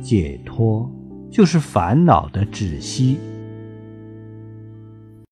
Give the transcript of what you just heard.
解脱就是烦恼的止息。